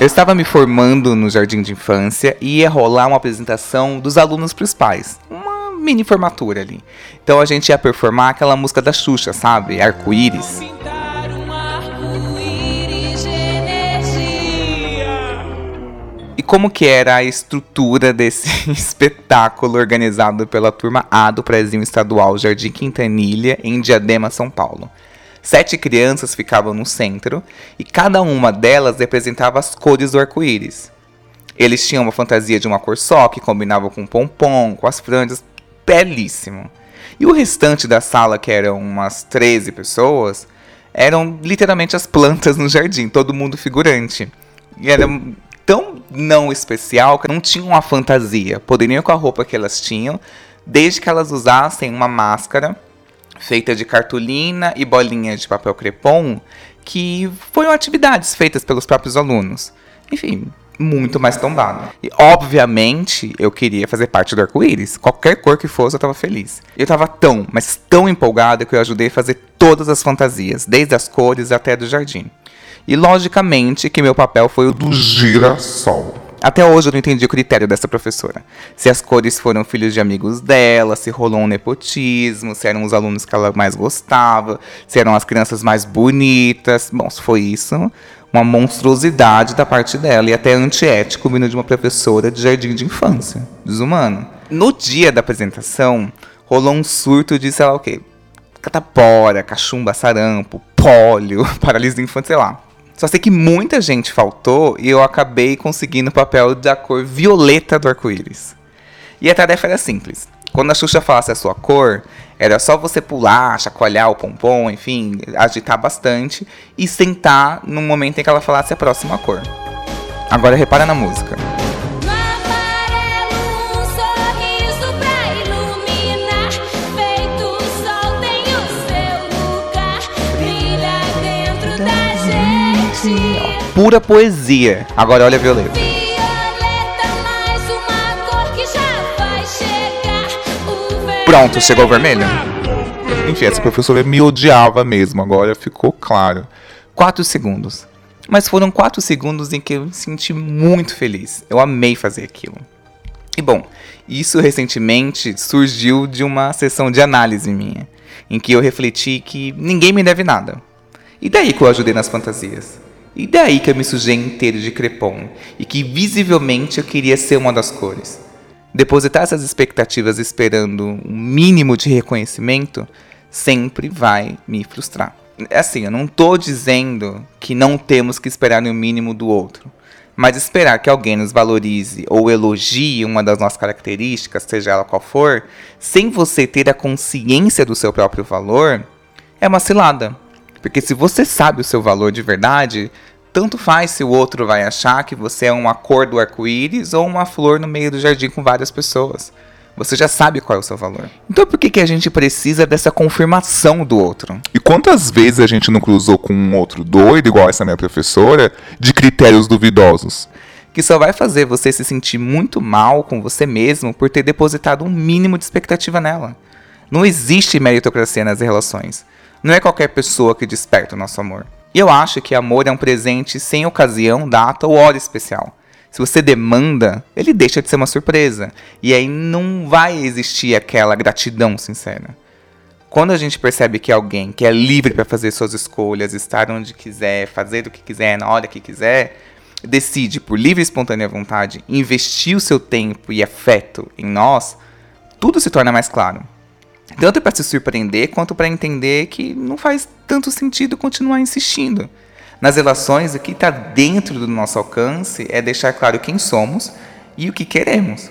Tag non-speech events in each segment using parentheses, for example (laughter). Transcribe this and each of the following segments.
Eu estava me formando no jardim de infância e ia rolar uma apresentação dos alunos para os pais. Uma mini formatura ali. Então a gente ia performar aquela música da Xuxa, sabe? Arco-íris. E como que era a estrutura desse (laughs) espetáculo organizado pela turma A do Prezinho Estadual Jardim Quintanilha, em Diadema, São Paulo? Sete crianças ficavam no centro e cada uma delas representava as cores do arco-íris. Eles tinham uma fantasia de uma cor só, que combinava com o pompom, com as franjas, belíssimo. E o restante da sala, que eram umas 13 pessoas, eram literalmente as plantas no jardim, todo mundo figurante. E era tão não especial que não tinham uma fantasia. Poderiam com a roupa que elas tinham, desde que elas usassem uma máscara feita de cartolina e bolinhas de papel crepom, que foram atividades feitas pelos próprios alunos. Enfim, muito mais tombado. E, obviamente, eu queria fazer parte do arco-íris. Qualquer cor que fosse, eu estava feliz. Eu estava tão, mas tão empolgado que eu ajudei a fazer todas as fantasias, desde as cores até do jardim. E logicamente que meu papel foi o do girassol. Até hoje eu não entendi o critério dessa professora. Se as cores foram filhos de amigos dela, se rolou um nepotismo, se eram os alunos que ela mais gostava, se eram as crianças mais bonitas. Bom, se foi isso, uma monstruosidade da parte dela e até antiético vindo de uma professora de jardim de infância. Desumano. No dia da apresentação, rolou um surto de, sei lá o quê, catapora, cachumba, sarampo, pólio, (laughs) paralisia infantil, sei lá. Só sei que muita gente faltou e eu acabei conseguindo o papel da cor violeta do arco-íris. E a tarefa era simples. Quando a Xuxa falasse a sua cor, era só você pular, chacoalhar o pompom, enfim, agitar bastante e sentar no momento em que ela falasse a próxima cor. Agora repara na música. Pura poesia. Agora olha a Violeta. Pronto, chegou o vermelho? Enfim, essa professora me odiava mesmo, agora ficou claro. Quatro segundos. Mas foram quatro segundos em que eu me senti muito feliz. Eu amei fazer aquilo. E bom, isso recentemente surgiu de uma sessão de análise minha, em que eu refleti que ninguém me deve nada. E daí que eu ajudei nas fantasias? E daí que eu me sujei inteiro de crepom e que visivelmente eu queria ser uma das cores. Depositar essas expectativas esperando um mínimo de reconhecimento sempre vai me frustrar. É assim, eu não estou dizendo que não temos que esperar o mínimo do outro, mas esperar que alguém nos valorize ou elogie uma das nossas características, seja ela qual for, sem você ter a consciência do seu próprio valor, é uma cilada. Porque se você sabe o seu valor de verdade, tanto faz se o outro vai achar que você é uma cor do arco-íris ou uma flor no meio do jardim com várias pessoas. Você já sabe qual é o seu valor. Então por que, que a gente precisa dessa confirmação do outro? E quantas vezes a gente não cruzou com um outro doido, igual essa minha professora, de critérios duvidosos? Que só vai fazer você se sentir muito mal com você mesmo por ter depositado um mínimo de expectativa nela. Não existe meritocracia nas relações. Não é qualquer pessoa que desperta o nosso amor. E eu acho que amor é um presente sem ocasião, data ou hora especial. Se você demanda, ele deixa de ser uma surpresa. E aí não vai existir aquela gratidão sincera. Quando a gente percebe que alguém que é livre para fazer suas escolhas, estar onde quiser, fazer o que quiser, na hora que quiser, decide por livre e espontânea vontade investir o seu tempo e afeto em nós, tudo se torna mais claro. Tanto para se surpreender quanto para entender que não faz tanto sentido continuar insistindo. Nas relações, o que está dentro do nosso alcance é deixar claro quem somos e o que queremos.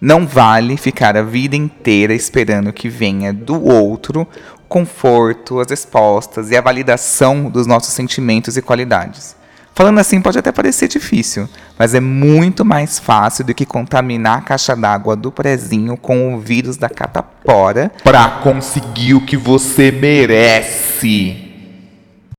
Não vale ficar a vida inteira esperando que venha do outro o conforto, as respostas e a validação dos nossos sentimentos e qualidades. Falando assim pode até parecer difícil, mas é muito mais fácil do que contaminar a caixa d'água do prezinho com o vírus da catapora para conseguir o que você merece.